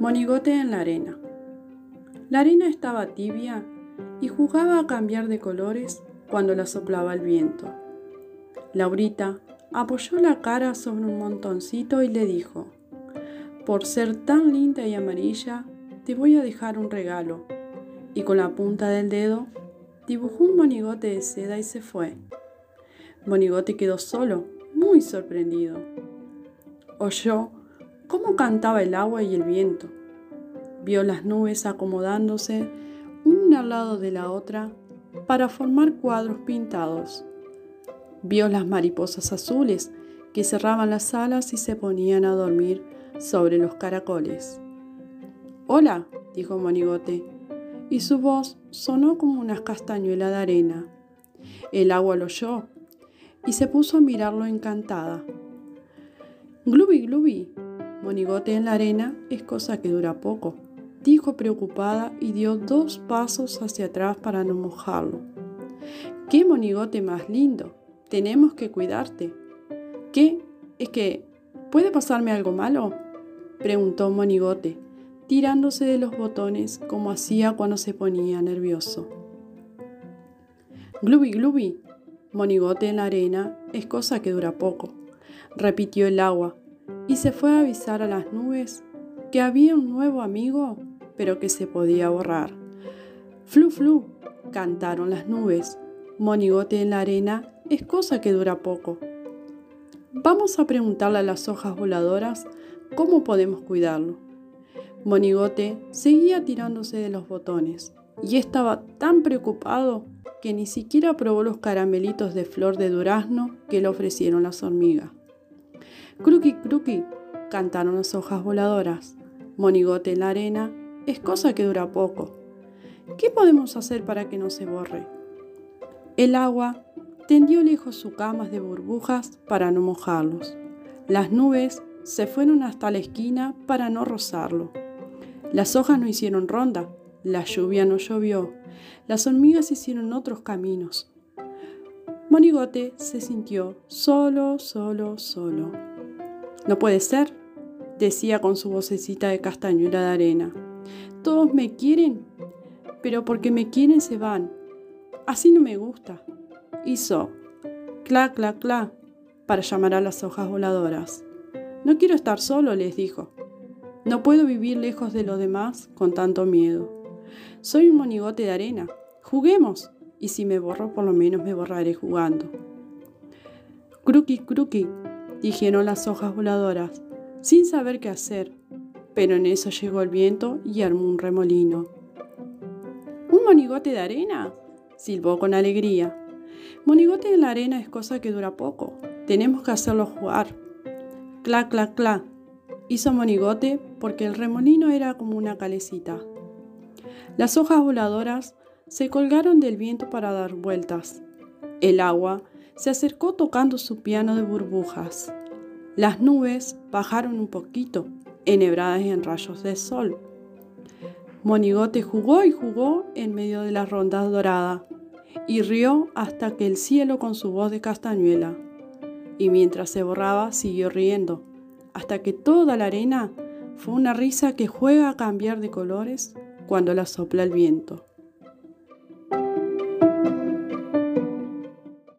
Monigote en la arena. La arena estaba tibia y jugaba a cambiar de colores cuando la soplaba el viento. Laurita apoyó la cara sobre un montoncito y le dijo, por ser tan linda y amarilla, te voy a dejar un regalo. Y con la punta del dedo dibujó un monigote de seda y se fue. Monigote quedó solo, muy sorprendido. Oyó cómo cantaba el agua y el viento. Vio las nubes acomodándose una al lado de la otra para formar cuadros pintados. Vio las mariposas azules que cerraban las alas y se ponían a dormir sobre los caracoles. Hola, dijo Monigote, y su voz sonó como una castañuela de arena. El agua lo oyó y se puso a mirarlo encantada. Glubi, glubi, Monigote en la arena es cosa que dura poco, dijo preocupada y dio dos pasos hacia atrás para no mojarlo. ¡Qué monigote más lindo! Tenemos que cuidarte. ¿Qué? ¿Es que puede pasarme algo malo? preguntó Monigote, tirándose de los botones como hacía cuando se ponía nervioso. Glubi, glubi, Monigote en la arena es cosa que dura poco, repitió el agua, y se fue a avisar a las nubes que había un nuevo amigo, pero que se podía borrar. Flu, flu, cantaron las nubes. Monigote en la arena es cosa que dura poco. Vamos a preguntarle a las hojas voladoras cómo podemos cuidarlo. Monigote seguía tirándose de los botones y estaba tan preocupado que ni siquiera probó los caramelitos de flor de durazno que le ofrecieron las hormigas. Cruqui, cruqui, cantaron las hojas voladoras. Monigote en la arena es cosa que dura poco. ¿Qué podemos hacer para que no se borre? El agua tendió lejos sus camas de burbujas para no mojarlos. Las nubes se fueron hasta la esquina para no rozarlo. Las hojas no hicieron ronda, la lluvia no llovió, las hormigas hicieron otros caminos. Monigote se sintió solo, solo, solo. No puede ser, decía con su vocecita de castañuela de arena. Todos me quieren, pero porque me quieren se van. Así no me gusta. Hizo cla, cla, cla para llamar a las hojas voladoras. No quiero estar solo, les dijo. No puedo vivir lejos de los demás con tanto miedo. Soy un monigote de arena. Juguemos. Y si me borro, por lo menos me borraré jugando. Cruqui, cruqui, dijeron las hojas voladoras, sin saber qué hacer. Pero en eso llegó el viento y armó un remolino. ¿Un monigote de arena? silbó con alegría. Monigote en la arena es cosa que dura poco. Tenemos que hacerlo jugar. Cla, cla, cla, hizo monigote porque el remolino era como una calecita. Las hojas voladoras se colgaron del viento para dar vueltas. El agua se acercó tocando su piano de burbujas. Las nubes bajaron un poquito, enhebradas en rayos de sol. Monigote jugó y jugó en medio de las rondas doradas y rió hasta que el cielo con su voz de castañuela y mientras se borraba siguió riendo, hasta que toda la arena fue una risa que juega a cambiar de colores cuando la sopla el viento.